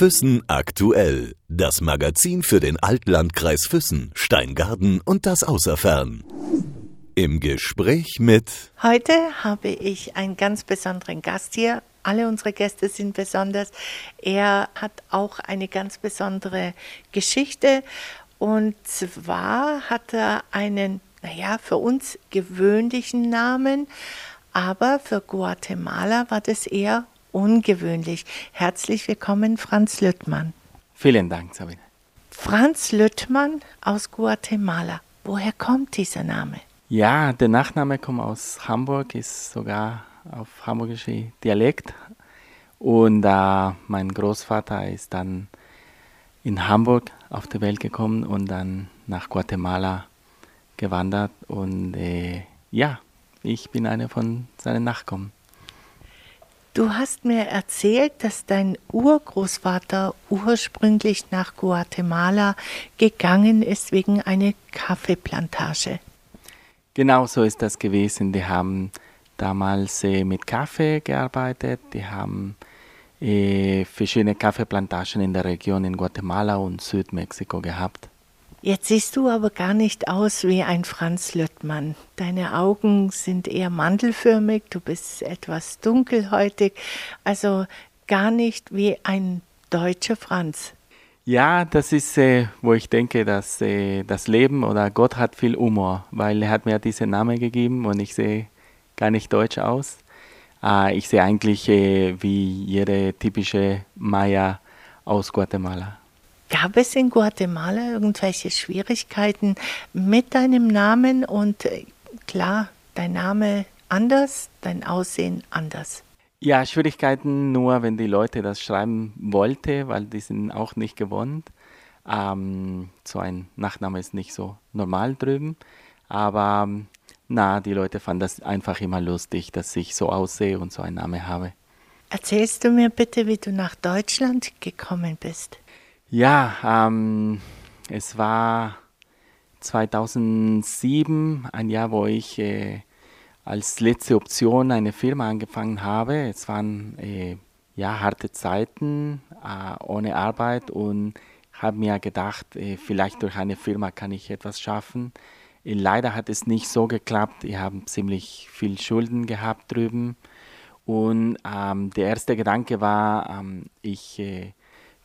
Füssen aktuell. Das Magazin für den Altlandkreis Füssen, Steingarten und das Außerfern. Im Gespräch mit. Heute habe ich einen ganz besonderen Gast hier. Alle unsere Gäste sind besonders. Er hat auch eine ganz besondere Geschichte. Und zwar hat er einen, naja, für uns gewöhnlichen Namen, aber für Guatemala war das eher ungewöhnlich. Herzlich willkommen, Franz Lüttmann. Vielen Dank, Sabine. Franz Lüttmann aus Guatemala. Woher kommt dieser Name? Ja, der Nachname kommt aus Hamburg, ist sogar auf hamburgische Dialekt. Und äh, mein Großvater ist dann in Hamburg auf die Welt gekommen und dann nach Guatemala gewandert. Und äh, ja, ich bin einer von seinen Nachkommen. Du hast mir erzählt, dass dein Urgroßvater ursprünglich nach Guatemala gegangen ist wegen einer Kaffeeplantage. Genau so ist das gewesen. Die haben damals äh, mit Kaffee gearbeitet. Die haben äh, verschiedene Kaffeeplantagen in der Region in Guatemala und Südmexiko gehabt. Jetzt siehst du aber gar nicht aus wie ein Franz Lüttmann. Deine Augen sind eher mandelförmig, du bist etwas dunkelhäutig, also gar nicht wie ein deutscher Franz. Ja, das ist, äh, wo ich denke, dass äh, das Leben oder Gott hat viel Humor, weil er hat mir diesen Namen gegeben und ich sehe gar nicht deutsch aus. Äh, ich sehe eigentlich äh, wie jede typische Maya aus Guatemala. Gab es in Guatemala irgendwelche Schwierigkeiten mit deinem Namen und äh, klar, dein Name anders, dein Aussehen anders? Ja, Schwierigkeiten nur, wenn die Leute das schreiben wollten, weil die sind auch nicht gewohnt. Ähm, so ein Nachname ist nicht so normal drüben. Aber na, die Leute fanden das einfach immer lustig, dass ich so aussehe und so einen Namen habe. Erzählst du mir bitte, wie du nach Deutschland gekommen bist? Ja, ähm, es war 2007, ein Jahr, wo ich äh, als letzte Option eine Firma angefangen habe. Es waren äh, ja harte Zeiten äh, ohne Arbeit und habe mir gedacht, äh, vielleicht durch eine Firma kann ich etwas schaffen. Äh, leider hat es nicht so geklappt. Wir haben ziemlich viel Schulden gehabt drüben. Und ähm, der erste Gedanke war, ähm, ich äh,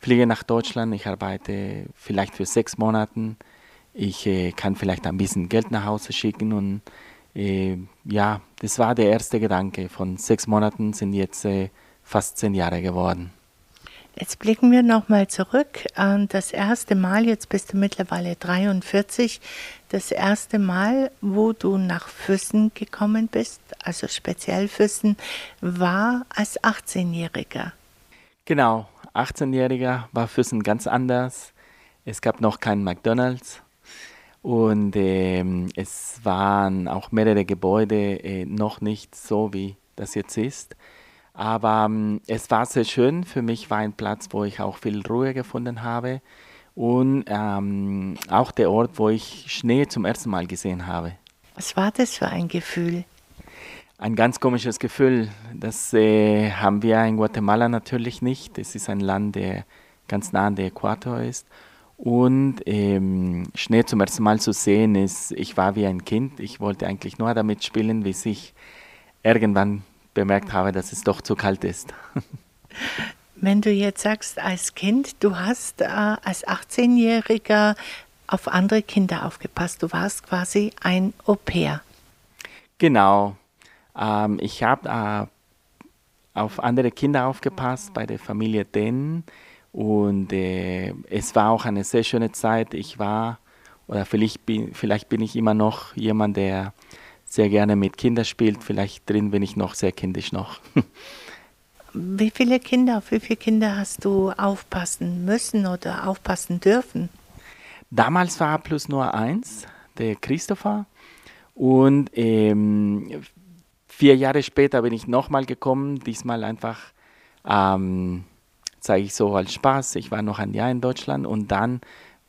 fliege nach Deutschland, ich arbeite vielleicht für sechs Monate, ich äh, kann vielleicht ein bisschen Geld nach Hause schicken und äh, ja, das war der erste Gedanke. Von sechs Monaten sind jetzt äh, fast zehn Jahre geworden. Jetzt blicken wir nochmal zurück an das erste Mal, jetzt bist du mittlerweile 43, das erste Mal, wo du nach Füssen gekommen bist, also speziell Füssen, war als 18-Jähriger. Genau, 18-Jähriger war Füssen ganz anders. Es gab noch keinen McDonald's und ähm, es waren auch mehrere Gebäude äh, noch nicht so, wie das jetzt ist. Aber ähm, es war sehr schön. Für mich war ein Platz, wo ich auch viel Ruhe gefunden habe und ähm, auch der Ort, wo ich Schnee zum ersten Mal gesehen habe. Was war das für ein Gefühl? Ein ganz komisches Gefühl. Das äh, haben wir in Guatemala natürlich nicht. Es ist ein Land, der ganz nah an der Äquator ist. Und ähm, Schnee zum ersten Mal zu sehen ist, ich war wie ein Kind. Ich wollte eigentlich nur damit spielen, bis ich irgendwann bemerkt habe, dass es doch zu kalt ist. Wenn du jetzt sagst, als Kind, du hast äh, als 18-Jähriger auf andere Kinder aufgepasst. Du warst quasi ein Au pair. Genau, ähm, ich habe äh, auf andere Kinder aufgepasst bei der Familie Den und äh, es war auch eine sehr schöne Zeit. Ich war, oder vielleicht bin, vielleicht bin ich immer noch jemand, der sehr gerne mit Kindern spielt. Vielleicht drin bin ich noch sehr kindisch noch. Wie viele Kinder, auf wie viele Kinder hast du aufpassen müssen oder aufpassen dürfen? Damals war plus nur eins, der Christopher. Und ähm, Vier Jahre später bin ich nochmal gekommen, diesmal einfach, ähm, sage ich so als Spaß. Ich war noch ein Jahr in Deutschland und dann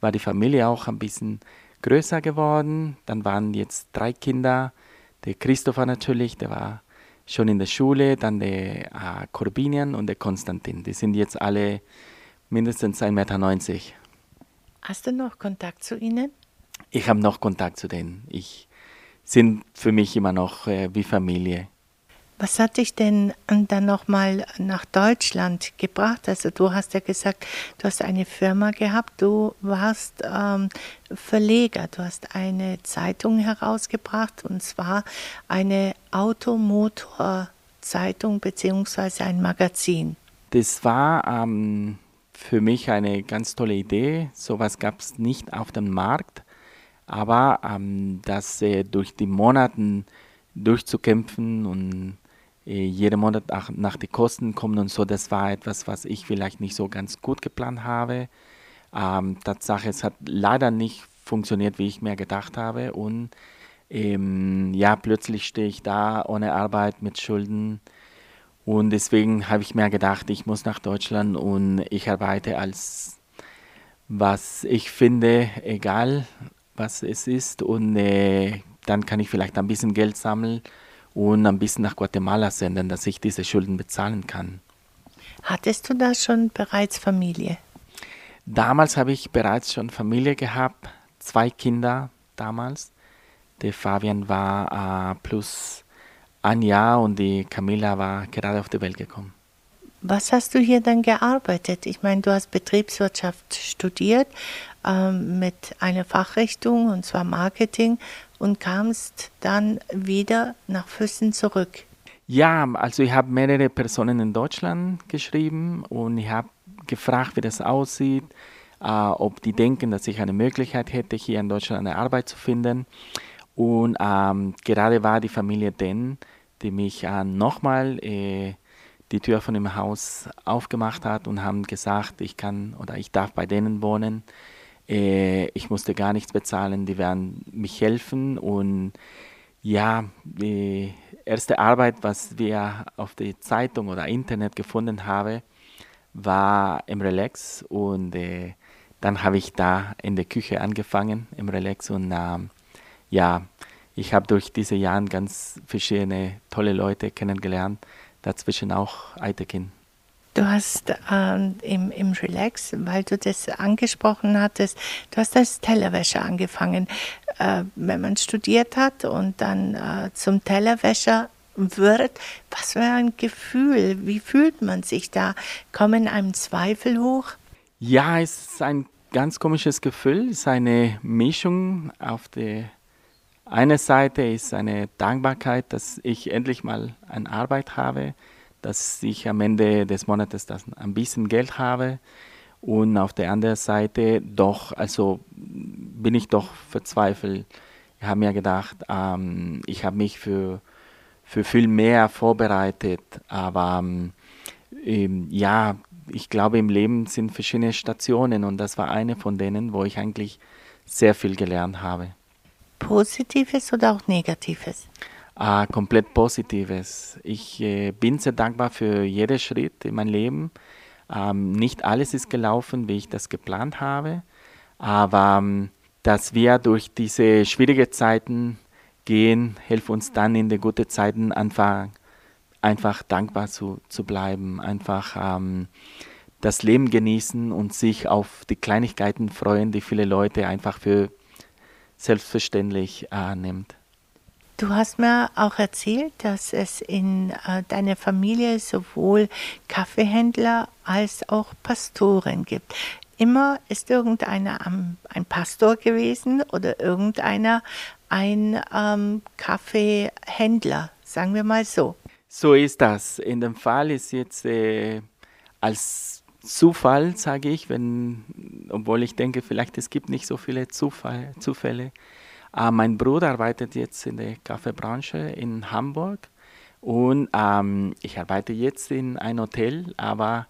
war die Familie auch ein bisschen größer geworden. Dann waren jetzt drei Kinder. Der Christopher natürlich, der war schon in der Schule, dann der äh, Corbinian und der Konstantin. Die sind jetzt alle mindestens 1,90 Meter. Hast du noch Kontakt zu ihnen? Ich habe noch Kontakt zu denen. Ich sind für mich immer noch äh, wie Familie. Was hat dich denn dann nochmal nach Deutschland gebracht? Also du hast ja gesagt, du hast eine Firma gehabt, du warst ähm, Verleger, du hast eine Zeitung herausgebracht und zwar eine Automotorzeitung bzw. ein Magazin. Das war ähm, für mich eine ganz tolle Idee. Sowas gab es nicht auf dem Markt, aber ähm, das äh, durch die Monate durchzukämpfen und äh, jeden Monat nach, nach die Kosten kommen und so, das war etwas, was ich vielleicht nicht so ganz gut geplant habe. Ähm, Tatsache, es hat leider nicht funktioniert, wie ich mir gedacht habe. Und ähm, ja, plötzlich stehe ich da ohne Arbeit mit Schulden. Und deswegen habe ich mir gedacht, ich muss nach Deutschland und ich arbeite als was ich finde, egal was es ist. Und äh, dann kann ich vielleicht ein bisschen Geld sammeln und ein bisschen nach Guatemala senden, dass ich diese Schulden bezahlen kann. Hattest du da schon bereits Familie? Damals habe ich bereits schon Familie gehabt, zwei Kinder damals. Der Fabian war äh, plus ein Jahr und die Camilla war gerade auf die Welt gekommen. Was hast du hier dann gearbeitet? Ich meine, du hast Betriebswirtschaft studiert ähm, mit einer Fachrichtung und zwar Marketing und kamst dann wieder nach Füssen zurück. Ja, also ich habe mehrere Personen in Deutschland geschrieben und ich habe gefragt, wie das aussieht, äh, ob die denken, dass ich eine Möglichkeit hätte, hier in Deutschland eine Arbeit zu finden. Und ähm, gerade war die Familie Den, die mich äh, nochmal äh, die Tür von dem Haus aufgemacht hat und haben gesagt, ich kann oder ich darf bei denen wohnen. Äh, ich musste gar nichts bezahlen, die werden mich helfen. Und ja, die erste Arbeit, was wir auf der Zeitung oder Internet gefunden haben, war im Relax. Und äh, dann habe ich da in der Küche angefangen im Relax. Und äh, ja, ich habe durch diese Jahre ganz verschiedene tolle Leute kennengelernt, dazwischen auch Eitekin. Du hast ähm, im, im Relax, weil du das angesprochen hattest, du hast als Tellerwäscher angefangen. Äh, wenn man studiert hat und dann äh, zum Tellerwäscher wird, was für ein Gefühl, wie fühlt man sich da? Kommen einem Zweifel hoch? Ja, es ist ein ganz komisches Gefühl, es ist eine Mischung auf der eine Seite ist eine Dankbarkeit, dass ich endlich mal eine Arbeit habe, dass ich am Ende des Monats ein bisschen Geld habe. Und auf der anderen Seite doch, also bin ich doch verzweifelt. Ich habe mir gedacht, ähm, ich habe mich für, für viel mehr vorbereitet. Aber ähm, ja, ich glaube, im Leben sind verschiedene Stationen und das war eine von denen, wo ich eigentlich sehr viel gelernt habe. Positives oder auch Negatives? Ah, komplett Positives. Ich äh, bin sehr dankbar für jeden Schritt in meinem Leben. Ähm, nicht alles ist gelaufen, wie ich das geplant habe, aber ähm, dass wir durch diese schwierigen Zeiten gehen, hilft uns dann in den guten Zeiten einfach, einfach dankbar zu, zu bleiben, einfach ähm, das Leben genießen und sich auf die Kleinigkeiten freuen, die viele Leute einfach für selbstverständlich äh, nimmt. Du hast mir auch erzählt, dass es in äh, deiner Familie sowohl Kaffeehändler als auch Pastoren gibt. Immer ist irgendeiner ein Pastor gewesen oder irgendeiner ein ähm, Kaffeehändler, sagen wir mal so. So ist das. In dem Fall ist jetzt äh, als Zufall, sage ich, wenn, obwohl ich denke, vielleicht es gibt nicht so viele Zufall, Zufälle. Äh, mein Bruder arbeitet jetzt in der Kaffeebranche in Hamburg und ähm, ich arbeite jetzt in einem Hotel, aber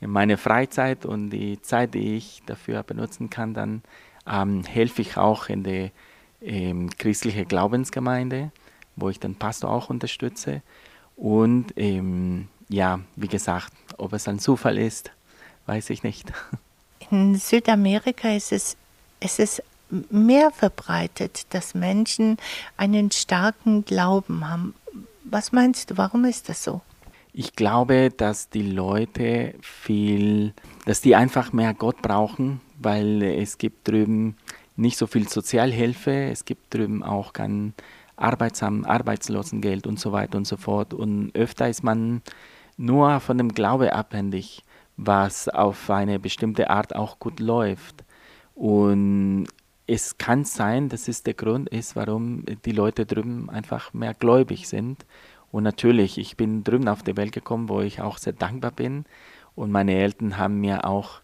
in meiner Freizeit und die Zeit, die ich dafür benutzen kann, dann ähm, helfe ich auch in der ähm, christlichen Glaubensgemeinde, wo ich den Pastor auch unterstütze. Und ähm, ja, wie gesagt, ob es ein Zufall ist, weiß ich nicht. In Südamerika ist es, ist es mehr verbreitet, dass Menschen einen starken Glauben haben. Was meinst du, warum ist das so? Ich glaube, dass die Leute viel, dass die einfach mehr Gott brauchen, weil es gibt drüben nicht so viel Sozialhilfe, es gibt drüben auch kein Arbeitsam, Arbeitslosengeld und so weiter und so fort. Und öfter ist man nur von dem Glaube abhängig, was auf eine bestimmte Art auch gut läuft. Und es kann sein, dass es der Grund ist, warum die Leute drüben einfach mehr gläubig sind. Und natürlich, ich bin drüben auf die Welt gekommen, wo ich auch sehr dankbar bin. Und meine Eltern haben mir auch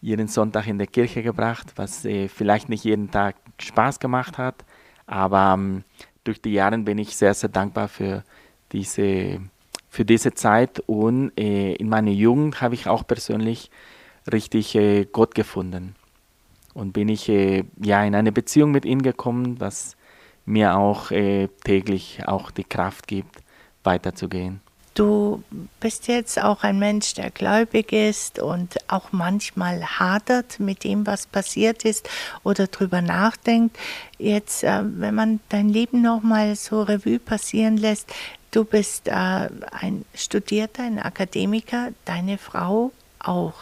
jeden Sonntag in der Kirche gebracht, was äh, vielleicht nicht jeden Tag Spaß gemacht hat. Aber ähm, durch die Jahre bin ich sehr, sehr dankbar für diese, für diese Zeit. Und äh, in meiner Jugend habe ich auch persönlich richtig äh, Gott gefunden und bin ich äh, ja in eine Beziehung mit ihm gekommen, was mir auch äh, täglich auch die Kraft gibt, weiterzugehen. Du bist jetzt auch ein Mensch, der gläubig ist und auch manchmal hadert mit dem, was passiert ist oder drüber nachdenkt. Jetzt, äh, wenn man dein Leben nochmal so Revue passieren lässt, du bist äh, ein Studierter, ein Akademiker, deine Frau auch.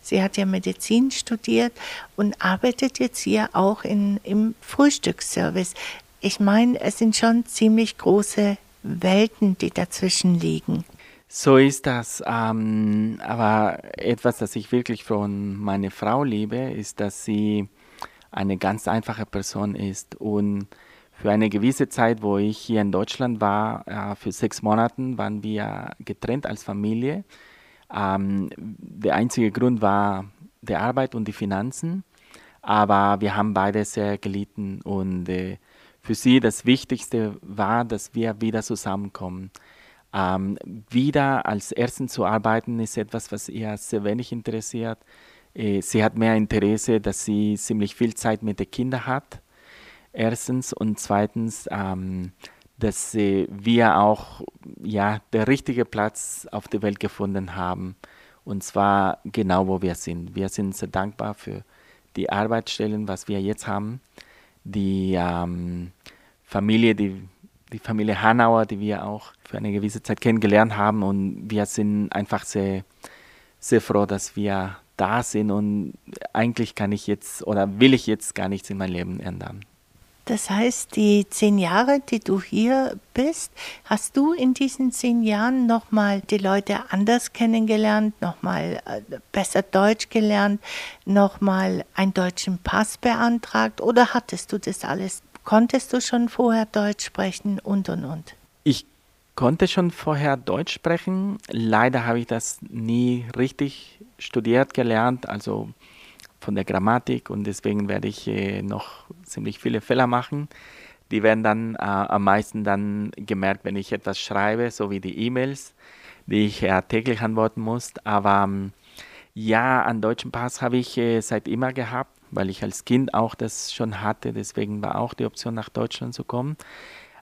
Sie hat ja Medizin studiert und arbeitet jetzt hier auch in, im Frühstücksservice. Ich meine, es sind schon ziemlich große Welten, die dazwischen liegen. So ist das. Ähm, aber etwas, das ich wirklich von meiner Frau liebe, ist, dass sie eine ganz einfache Person ist und für eine gewisse Zeit, wo ich hier in Deutschland war, äh, für sechs Monate, waren wir getrennt als Familie. Ähm, der einzige Grund war die Arbeit und die Finanzen, aber wir haben beide sehr gelitten und äh, für sie das Wichtigste war, dass wir wieder zusammenkommen. Ähm, wieder als Ersten zu arbeiten ist etwas, was ihr sehr wenig interessiert. Äh, sie hat mehr Interesse, dass sie ziemlich viel Zeit mit den Kindern hat. Erstens und zweitens, ähm, dass wir auch ja, der richtige Platz auf der Welt gefunden haben. Und zwar genau, wo wir sind. Wir sind sehr dankbar für die Arbeitsstellen, was wir jetzt haben. Die ähm, Familie, die, die Familie Hanauer, die wir auch für eine gewisse Zeit kennengelernt haben. Und wir sind einfach sehr, sehr froh, dass wir da sind. Und eigentlich kann ich jetzt oder will ich jetzt gar nichts in meinem Leben ändern. Das heißt, die zehn Jahre, die du hier bist, hast du in diesen zehn Jahren nochmal die Leute anders kennengelernt, nochmal äh, besser Deutsch gelernt, nochmal einen deutschen Pass beantragt oder hattest du das alles? Konntest du schon vorher Deutsch sprechen und und und? Ich konnte schon vorher Deutsch sprechen. Leider habe ich das nie richtig studiert gelernt. Also von der Grammatik und deswegen werde ich äh, noch ziemlich viele Fehler machen. Die werden dann äh, am meisten dann gemerkt, wenn ich etwas schreibe, so wie die E-Mails, die ich äh, täglich antworten muss. Aber ähm, ja, einen deutschen Pass habe ich äh, seit immer gehabt, weil ich als Kind auch das schon hatte. Deswegen war auch die Option, nach Deutschland zu kommen.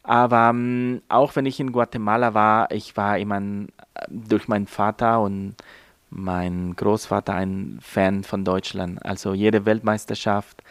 Aber ähm, auch wenn ich in Guatemala war, ich war immer äh, durch meinen Vater und mein Großvater ein Fan von Deutschland. Also jede Weltmeisterschaft,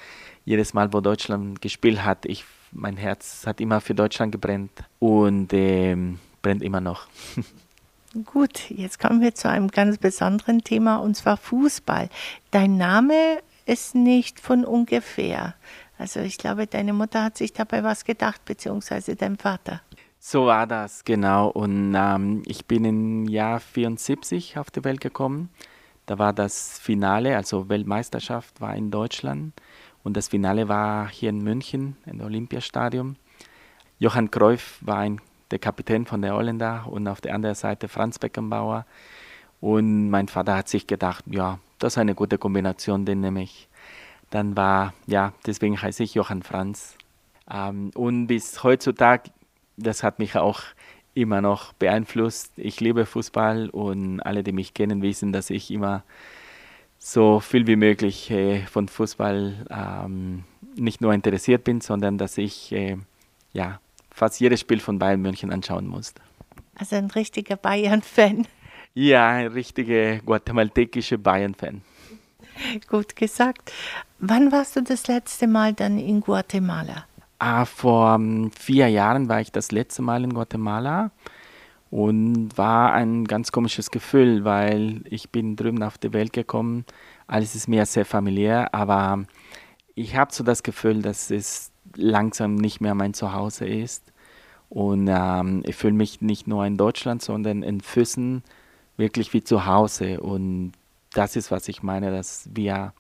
jedes Mal, wo Deutschland gespielt hat, ich, mein Herz hat immer für Deutschland gebrennt und äh, brennt immer noch. Gut, jetzt kommen wir zu einem ganz besonderen Thema und zwar Fußball. Dein Name ist nicht von ungefähr. Also ich glaube, deine Mutter hat sich dabei was gedacht, beziehungsweise dein Vater. So war das, genau. Und ähm, ich bin im Jahr 74 auf die Welt gekommen. Da war das Finale, also Weltmeisterschaft war in Deutschland. Und das Finale war hier in München, im Olympiastadion. Johann Cruyff war ein, der Kapitän von der Holländer und auf der anderen Seite Franz Beckenbauer. Und mein Vater hat sich gedacht, ja, das ist eine gute Kombination, den nehme ich. Dann war, ja, deswegen heiße ich Johann Franz. Ähm, und bis heutzutage das hat mich auch immer noch beeinflusst. Ich liebe Fußball und alle, die mich kennen, wissen, dass ich immer so viel wie möglich äh, von Fußball ähm, nicht nur interessiert bin, sondern dass ich äh, ja, fast jedes Spiel von Bayern München anschauen muss. Also ein richtiger Bayern-Fan. Ja, ein richtiger guatemaltekischer Bayern-Fan. Gut gesagt. Wann warst du das letzte Mal dann in Guatemala? Ah, vor um, vier Jahren war ich das letzte Mal in Guatemala Und war ein ganz komisches Gefühl, weil ich bin drüben auf die Welt gekommen. Alles ist mir sehr familiär, aber ich habe so das Gefühl, dass es langsam nicht mehr mein Zuhause ist. Und ähm, ich fühle mich nicht nur in Deutschland, sondern in Füssen wirklich wie zu Hause. Und das ist, was ich meine, dass wir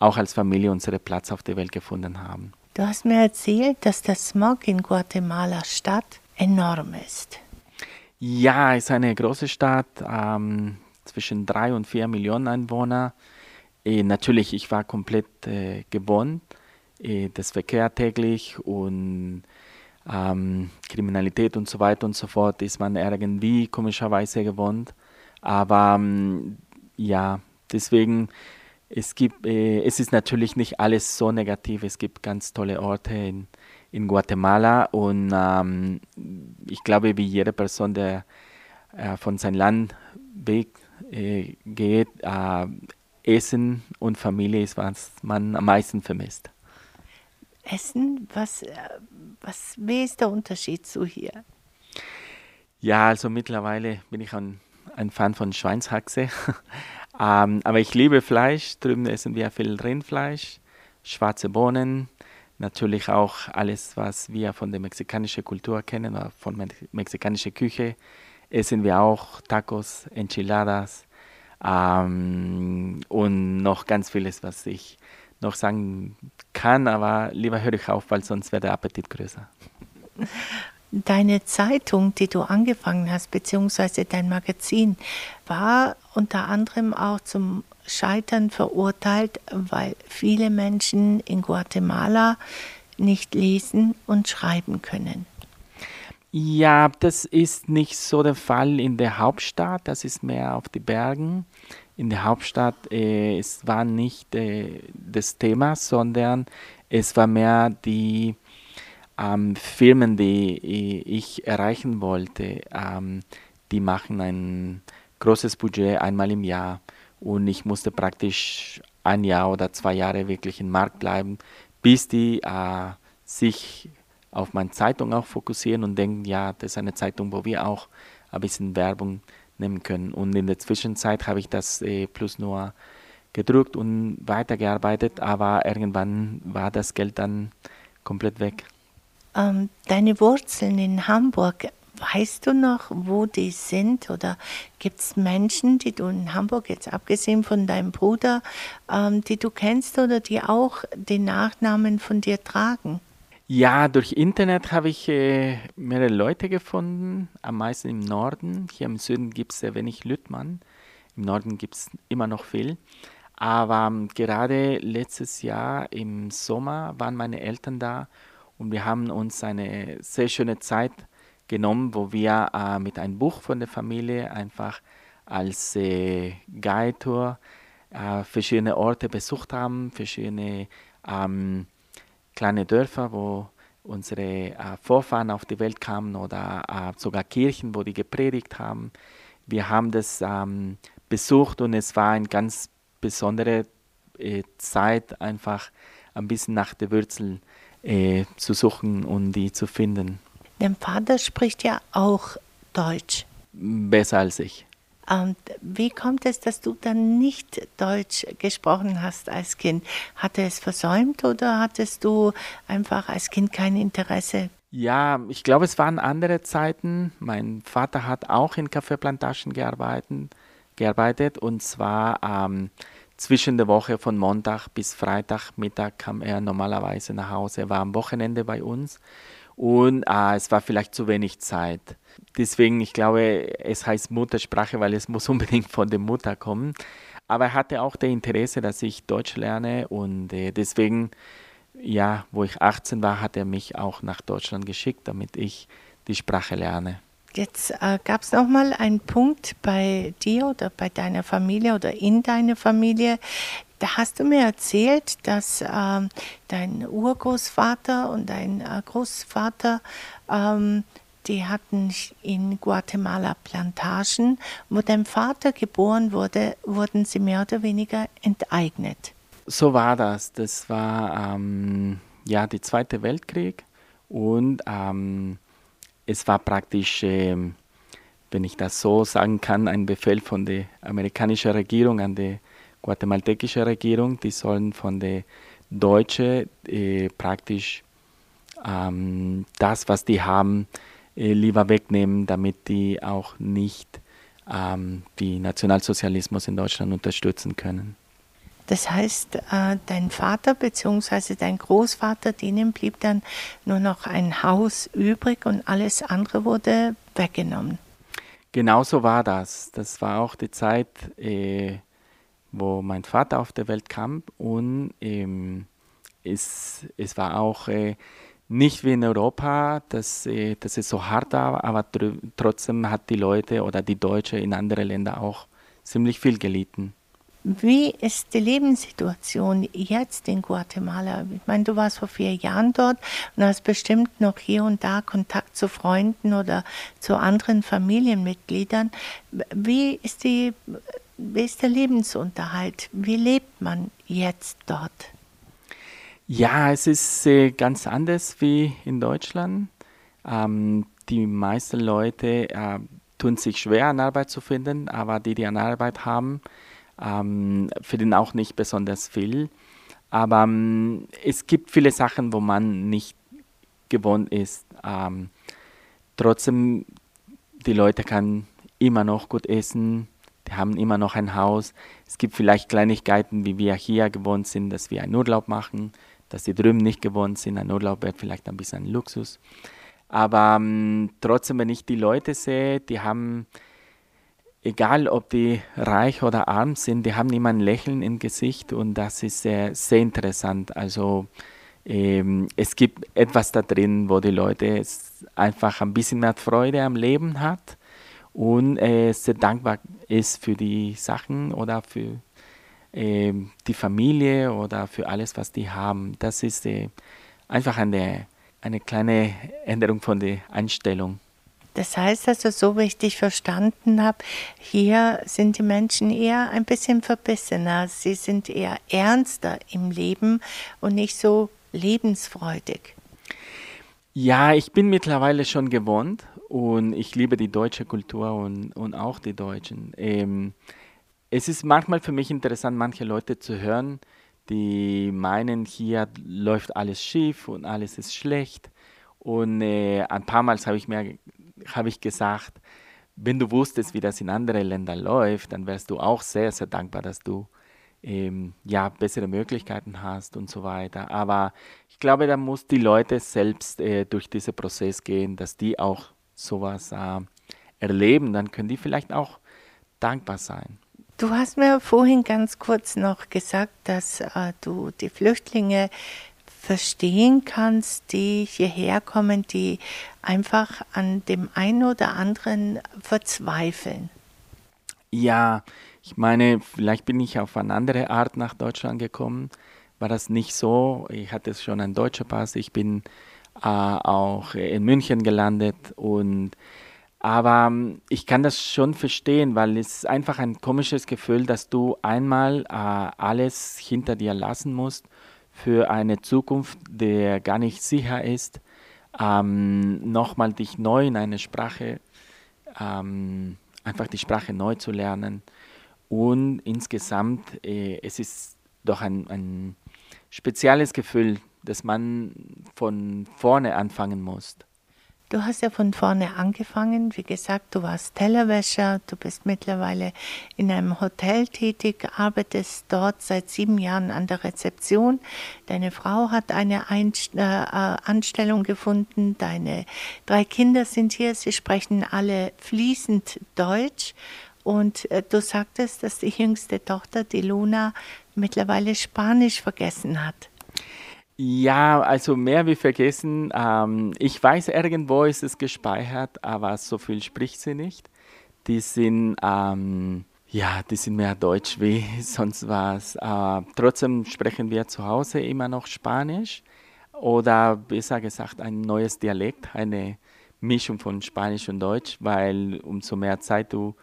auch als Familie unseren Platz auf der Welt gefunden haben. Du hast mir erzählt, dass der Smog in Guatemala Stadt enorm ist. Ja, es ist eine große Stadt, ähm, zwischen drei und vier Millionen Einwohner. Äh, natürlich, ich war komplett äh, gewohnt, äh, das Verkehr täglich und ähm, Kriminalität und so weiter und so fort ist man irgendwie komischerweise gewohnt. Aber ähm, ja, deswegen, es, gibt, äh, es ist natürlich nicht alles so negativ. Es gibt ganz tolle Orte in, in Guatemala und ähm, ich glaube, wie jede Person, der äh, von seinem Land weg äh, geht, äh, Essen und Familie ist, was man am meisten vermisst. Essen, was, äh, was, wie ist der Unterschied zu hier? Ja, also mittlerweile bin ich ein, ein Fan von Schweinshaxe. ähm, aber ich liebe Fleisch. Drüben essen wir viel Rindfleisch, schwarze Bohnen, natürlich auch alles, was wir von der mexikanischen Kultur kennen, oder von der mexikanischen Küche. Essen wir auch Tacos, Enchiladas ähm, und noch ganz vieles, was ich noch sagen kann, aber lieber höre ich auf, weil sonst wird der Appetit größer. Deine Zeitung, die du angefangen hast, beziehungsweise dein Magazin, war unter anderem auch zum Scheitern verurteilt, weil viele Menschen in Guatemala nicht lesen und schreiben können. Ja, das ist nicht so der Fall in der Hauptstadt, das ist mehr auf die Bergen in der Hauptstadt, äh, es war nicht äh, das Thema, sondern es war mehr die ähm, Firmen, die ich erreichen wollte. Ähm, die machen ein großes Budget einmal im Jahr und ich musste praktisch ein Jahr oder zwei Jahre wirklich im Markt bleiben, bis die äh, sich auf meine Zeitung auch fokussieren und denken, ja, das ist eine Zeitung, wo wir auch ein bisschen Werbung nehmen können. Und in der Zwischenzeit habe ich das äh, plus nur gedruckt und weitergearbeitet, aber irgendwann war das Geld dann komplett weg. Ähm, deine Wurzeln in Hamburg, weißt du noch, wo die sind? Oder gibt es Menschen, die du in Hamburg, jetzt abgesehen von deinem Bruder, ähm, die du kennst oder die auch den Nachnamen von dir tragen? Ja, durch Internet habe ich äh, mehrere Leute gefunden, am meisten im Norden. Hier im Süden gibt es sehr wenig Lüttmann. Im Norden gibt es immer noch viel. Aber ähm, gerade letztes Jahr im Sommer waren meine Eltern da und wir haben uns eine sehr schöne Zeit genommen, wo wir äh, mit einem Buch von der Familie einfach als äh, Guide-Tour äh, verschiedene Orte besucht haben, verschiedene ähm, kleine Dörfer, wo unsere äh, Vorfahren auf die Welt kamen oder äh, sogar Kirchen, wo die gepredigt haben. Wir haben das ähm, besucht und es war eine ganz besondere äh, Zeit, einfach ein bisschen nach der Wurzel äh, zu suchen und die zu finden. Dein Vater spricht ja auch Deutsch. Besser als ich. Und wie kommt es, dass du dann nicht Deutsch gesprochen hast als Kind? Hat er es versäumt oder hattest du einfach als Kind kein Interesse? Ja, ich glaube, es waren andere Zeiten. Mein Vater hat auch in Kaffeeplantagen gearbeitet, gearbeitet und zwar ähm, zwischen der Woche von Montag bis Freitag Mittag kam er normalerweise nach Hause. Er war am Wochenende bei uns und äh, es war vielleicht zu wenig Zeit. Deswegen, ich glaube, es heißt Muttersprache, weil es muss unbedingt von der Mutter kommen. Aber er hatte auch das Interesse, dass ich Deutsch lerne und äh, deswegen, ja, wo ich 18 war, hat er mich auch nach Deutschland geschickt, damit ich die Sprache lerne. Jetzt äh, gab es noch mal einen Punkt bei dir oder bei deiner Familie oder in deiner Familie. Da hast du mir erzählt, dass äh, dein Urgroßvater und dein äh, Großvater ähm, die hatten in Guatemala Plantagen. Wo dein Vater geboren wurde, wurden sie mehr oder weniger enteignet. So war das. Das war ähm, ja der Zweite Weltkrieg und ähm, es war praktisch ähm, wenn ich das so sagen kann, ein Befehl von der amerikanischen Regierung an die guatemaltekische Regierung. Die sollen von der deutschen äh, praktisch ähm, das, was die haben, äh, lieber wegnehmen, damit die auch nicht ähm, die Nationalsozialismus in Deutschland unterstützen können. Das heißt, äh, dein Vater bzw. dein Großvater, denen blieb dann nur noch ein Haus übrig und alles andere wurde weggenommen. Genauso war das. Das war auch die Zeit, äh, wo mein Vater auf die Welt kam und ähm, es, es war auch äh, nicht wie in Europa, dass, dass es so hart war, aber tr trotzdem hat die Leute oder die Deutschen in anderen Ländern auch ziemlich viel gelitten. Wie ist die Lebenssituation jetzt in Guatemala? Ich meine, du warst vor vier Jahren dort und hast bestimmt noch hier und da Kontakt zu Freunden oder zu anderen Familienmitgliedern. Wie ist, die, wie ist der Lebensunterhalt? Wie lebt man jetzt dort? Ja, es ist äh, ganz anders wie in Deutschland. Ähm, die meisten Leute äh, tun sich schwer, an Arbeit zu finden, aber die, die an Arbeit haben, ähm, verdienen auch nicht besonders viel. Aber ähm, es gibt viele Sachen, wo man nicht gewohnt ist. Ähm, trotzdem, die Leute können immer noch gut essen, die haben immer noch ein Haus. Es gibt vielleicht Kleinigkeiten, wie wir hier gewohnt sind, dass wir einen Urlaub machen, dass die drüben nicht gewohnt sind. Ein Urlaub wird vielleicht ein bisschen Luxus. Aber ähm, trotzdem, wenn ich die Leute sehe, die haben egal ob die reich oder arm sind, die haben immer ein Lächeln im Gesicht und das ist sehr, sehr interessant. Also ähm, es gibt etwas da drin, wo die Leute einfach ein bisschen mehr Freude am Leben hat und äh, sehr dankbar ist für die Sachen oder für äh, die Familie oder für alles, was die haben. Das ist äh, einfach eine, eine kleine Änderung von der Einstellung. Das heißt also, so wie ich dich verstanden habe, hier sind die Menschen eher ein bisschen verbissener. Sie sind eher ernster im Leben und nicht so lebensfreudig. Ja, ich bin mittlerweile schon gewohnt und ich liebe die deutsche Kultur und, und auch die Deutschen. Ähm, es ist manchmal für mich interessant, manche Leute zu hören, die meinen, hier läuft alles schief und alles ist schlecht. Und äh, ein paar Mal habe ich mir habe ich gesagt, wenn du wusstest, wie das in anderen Ländern läuft, dann wärst du auch sehr, sehr dankbar, dass du ähm, ja, bessere Möglichkeiten hast und so weiter. Aber ich glaube, da muss die Leute selbst äh, durch diesen Prozess gehen, dass die auch sowas äh, erleben. Dann können die vielleicht auch dankbar sein. Du hast mir vorhin ganz kurz noch gesagt, dass äh, du die Flüchtlinge verstehen kannst, die hierher kommen, die einfach an dem einen oder anderen verzweifeln. Ja, ich meine, vielleicht bin ich auf eine andere Art nach Deutschland gekommen. War das nicht so? Ich hatte schon einen deutschen Pass. Ich bin äh, auch in München gelandet und aber ich kann das schon verstehen, weil es ist einfach ein komisches Gefühl, dass du einmal äh, alles hinter dir lassen musst für eine Zukunft, der gar nicht sicher ist, ähm, nochmal dich neu in eine Sprache, ähm, einfach die Sprache neu zu lernen. Und insgesamt, äh, es ist doch ein, ein spezielles Gefühl, dass man von vorne anfangen muss. Du hast ja von vorne angefangen. Wie gesagt, du warst Tellerwäscher, du bist mittlerweile in einem Hotel tätig, arbeitest dort seit sieben Jahren an der Rezeption. Deine Frau hat eine Einst äh, Anstellung gefunden, deine drei Kinder sind hier, sie sprechen alle fließend Deutsch. Und äh, du sagtest, dass die jüngste Tochter, die Luna, mittlerweile Spanisch vergessen hat. Ja, also mehr wie vergessen. Ähm, ich weiß, irgendwo ist es gespeichert, aber so viel spricht sie nicht. Die sind, ähm, ja, die sind mehr Deutsch wie sonst was. Äh, trotzdem sprechen wir zu Hause immer noch Spanisch oder besser gesagt ein neues Dialekt, eine Mischung von Spanisch und Deutsch, weil umso mehr Zeit du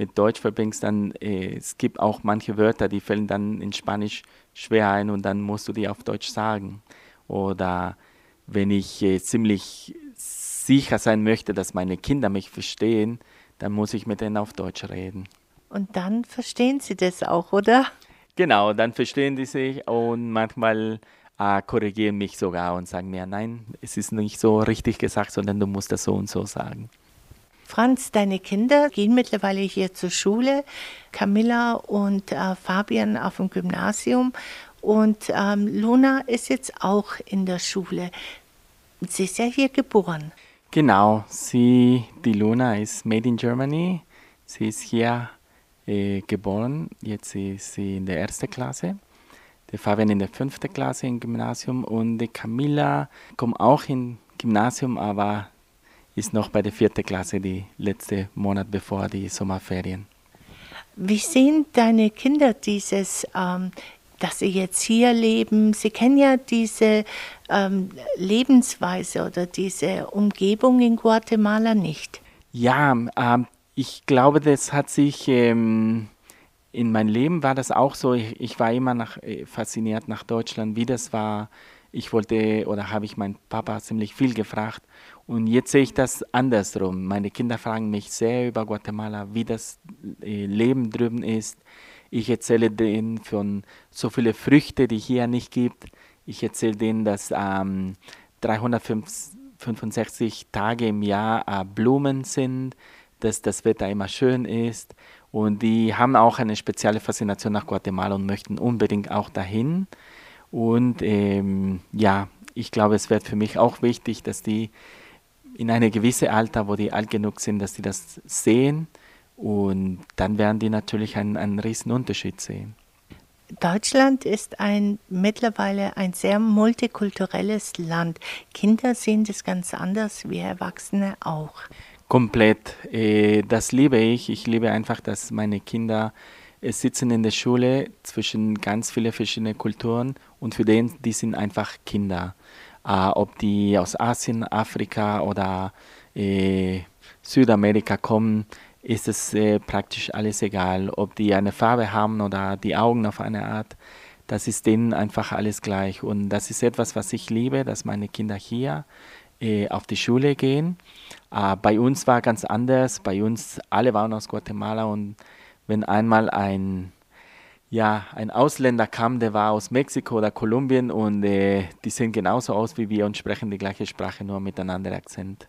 mit Deutsch verbringst, dann äh, es gibt auch manche Wörter, die fällen dann in Spanisch schwer ein und dann musst du die auf Deutsch sagen. Oder wenn ich äh, ziemlich sicher sein möchte, dass meine Kinder mich verstehen, dann muss ich mit denen auf Deutsch reden. Und dann verstehen sie das auch, oder? Genau, dann verstehen die sich und manchmal äh, korrigieren mich sogar und sagen mir, nein, es ist nicht so richtig gesagt, sondern du musst das so und so sagen. Franz, deine Kinder gehen mittlerweile hier zur Schule. Camilla und äh, Fabian auf dem Gymnasium. Und ähm, Luna ist jetzt auch in der Schule. Sie ist ja hier geboren. Genau, sie, die Luna ist made in Germany. Sie ist hier äh, geboren. Jetzt ist sie in der ersten Klasse. Der Fabian in der fünften Klasse im Gymnasium und die Camilla kommt auch im Gymnasium, aber ist noch bei der vierten Klasse, die letzte Monat bevor die Sommerferien. Wie sehen deine Kinder dieses, ähm, dass sie jetzt hier leben? Sie kennen ja diese ähm, Lebensweise oder diese Umgebung in Guatemala nicht. Ja, ähm, ich glaube, das hat sich ähm, in meinem Leben war das auch so. Ich, ich war immer nach, äh, fasziniert nach Deutschland, wie das war. Ich wollte oder habe ich meinen Papa ziemlich viel gefragt und jetzt sehe ich das andersrum. Meine Kinder fragen mich sehr über Guatemala, wie das äh, Leben drüben ist. Ich erzähle denen von so vielen Früchten, die hier nicht gibt. Ich erzähle denen, dass ähm, 365 Tage im Jahr äh, Blumen sind, dass das Wetter immer schön ist. Und die haben auch eine spezielle Faszination nach Guatemala und möchten unbedingt auch dahin. Und ähm, ja, ich glaube, es wird für mich auch wichtig, dass die in einem gewissen Alter, wo die alt genug sind, dass sie das sehen und dann werden die natürlich einen, einen riesen Unterschied sehen. Deutschland ist ein mittlerweile ein sehr multikulturelles Land. Kinder sehen das ganz anders wie Erwachsene auch. Komplett. Äh, das liebe ich. Ich liebe einfach, dass meine Kinder äh, sitzen in der Schule zwischen ganz vielen verschiedenen Kulturen und für den die sind einfach Kinder äh, ob die aus Asien, Afrika oder äh, Südamerika kommen, ist es äh, praktisch alles egal. Ob die eine Farbe haben oder die Augen auf eine Art, das ist denen einfach alles gleich. Und das ist etwas, was ich liebe, dass meine Kinder hier äh, auf die Schule gehen. Äh, bei uns war ganz anders. Bei uns alle waren aus Guatemala und wenn einmal ein ja, ein Ausländer kam, der war aus Mexiko oder Kolumbien und äh, die sehen genauso aus wie wir und sprechen die gleiche Sprache, nur mit einem anderen Akzent.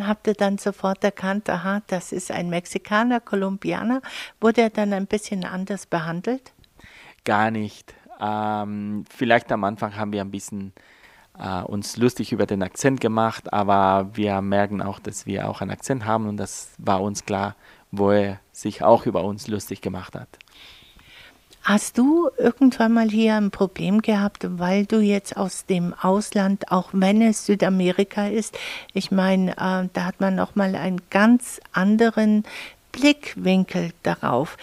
Habt ihr dann sofort erkannt, aha, das ist ein Mexikaner, Kolumbianer? Wurde er dann ein bisschen anders behandelt? Gar nicht. Ähm, vielleicht am Anfang haben wir ein bisschen äh, uns lustig über den Akzent gemacht, aber wir merken auch, dass wir auch einen Akzent haben und das war uns klar, wo er sich auch über uns lustig gemacht hat. Hast du irgendwann mal hier ein Problem gehabt, weil du jetzt aus dem Ausland, auch wenn es Südamerika ist, ich meine, äh, da hat man noch mal einen ganz anderen Blickwinkel darauf.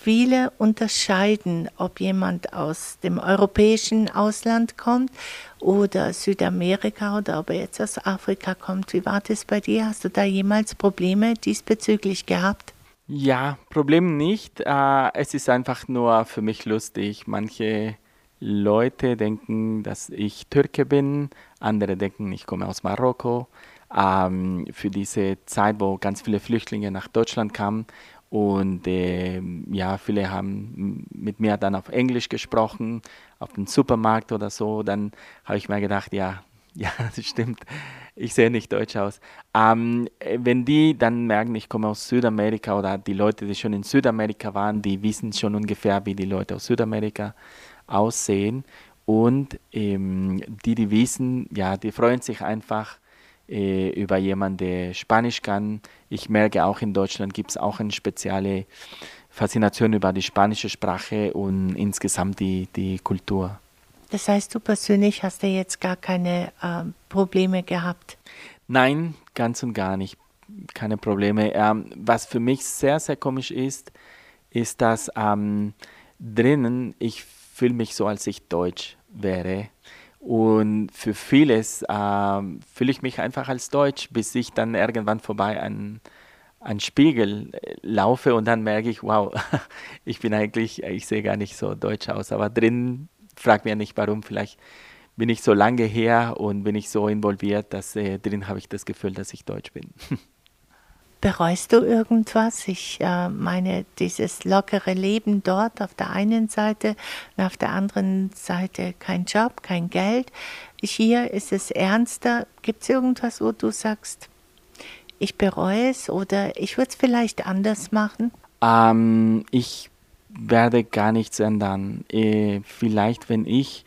Viele unterscheiden, ob jemand aus dem europäischen Ausland kommt oder Südamerika oder ob er jetzt aus Afrika kommt. Wie war das bei dir? Hast du da jemals Probleme diesbezüglich gehabt? Ja, Problem nicht. Äh, es ist einfach nur für mich lustig. Manche Leute denken, dass ich Türke bin, andere denken, ich komme aus Marokko. Ähm, für diese Zeit, wo ganz viele Flüchtlinge nach Deutschland kamen und äh, ja, viele haben mit mir dann auf Englisch gesprochen, auf dem Supermarkt oder so. Dann habe ich mir gedacht, ja, ja, das stimmt. Ich sehe nicht deutsch aus. Ähm, wenn die dann merken, ich komme aus Südamerika oder die Leute, die schon in Südamerika waren, die wissen schon ungefähr, wie die Leute aus Südamerika aussehen. Und ähm, die, die wissen, ja, die freuen sich einfach äh, über jemanden, der Spanisch kann. Ich merke auch in Deutschland gibt es auch eine spezielle Faszination über die spanische Sprache und insgesamt die, die Kultur. Das heißt, du persönlich hast ja jetzt gar keine äh, Probleme gehabt? Nein, ganz und gar nicht. Keine Probleme. Ähm, was für mich sehr, sehr komisch ist, ist, dass ähm, drinnen ich fühle mich so, als ich Deutsch wäre. Und für vieles ähm, fühle ich mich einfach als Deutsch, bis ich dann irgendwann vorbei an einen Spiegel äh, laufe und dann merke ich, wow, ich bin eigentlich, ich sehe gar nicht so deutsch aus, aber drin frag mir nicht warum, vielleicht bin ich so lange her und bin ich so involviert, dass äh, drin habe ich das Gefühl, dass ich Deutsch bin. Bereust du irgendwas? Ich äh, meine, dieses lockere Leben dort auf der einen Seite und auf der anderen Seite kein Job, kein Geld. Hier ist es ernster. Gibt es irgendwas, wo du sagst, ich bereue es oder ich würde es vielleicht anders machen? Ähm, ich werde gar nichts ändern. Äh, vielleicht, wenn ich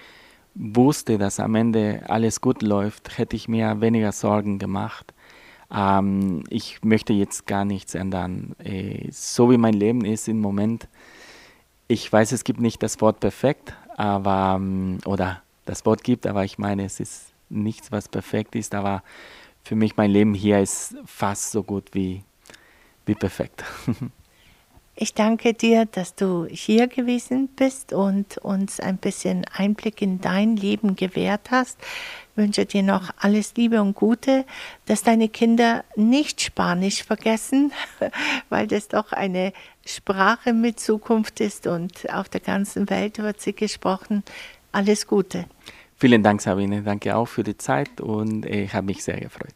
wusste, dass am Ende alles gut läuft, hätte ich mir weniger Sorgen gemacht. Ähm, ich möchte jetzt gar nichts ändern. Äh, so wie mein Leben ist im Moment, ich weiß, es gibt nicht das Wort perfekt, aber ähm, oder das Wort gibt, aber ich meine, es ist nichts, was perfekt ist, aber für mich mein Leben hier ist fast so gut wie, wie perfekt. Ich danke dir, dass du hier gewesen bist und uns ein bisschen Einblick in dein Leben gewährt hast. Ich wünsche dir noch alles Liebe und Gute, dass deine Kinder nicht Spanisch vergessen, weil das doch eine Sprache mit Zukunft ist und auf der ganzen Welt wird sie gesprochen. Alles Gute. Vielen Dank, Sabine. Danke auch für die Zeit und ich habe mich sehr gefreut.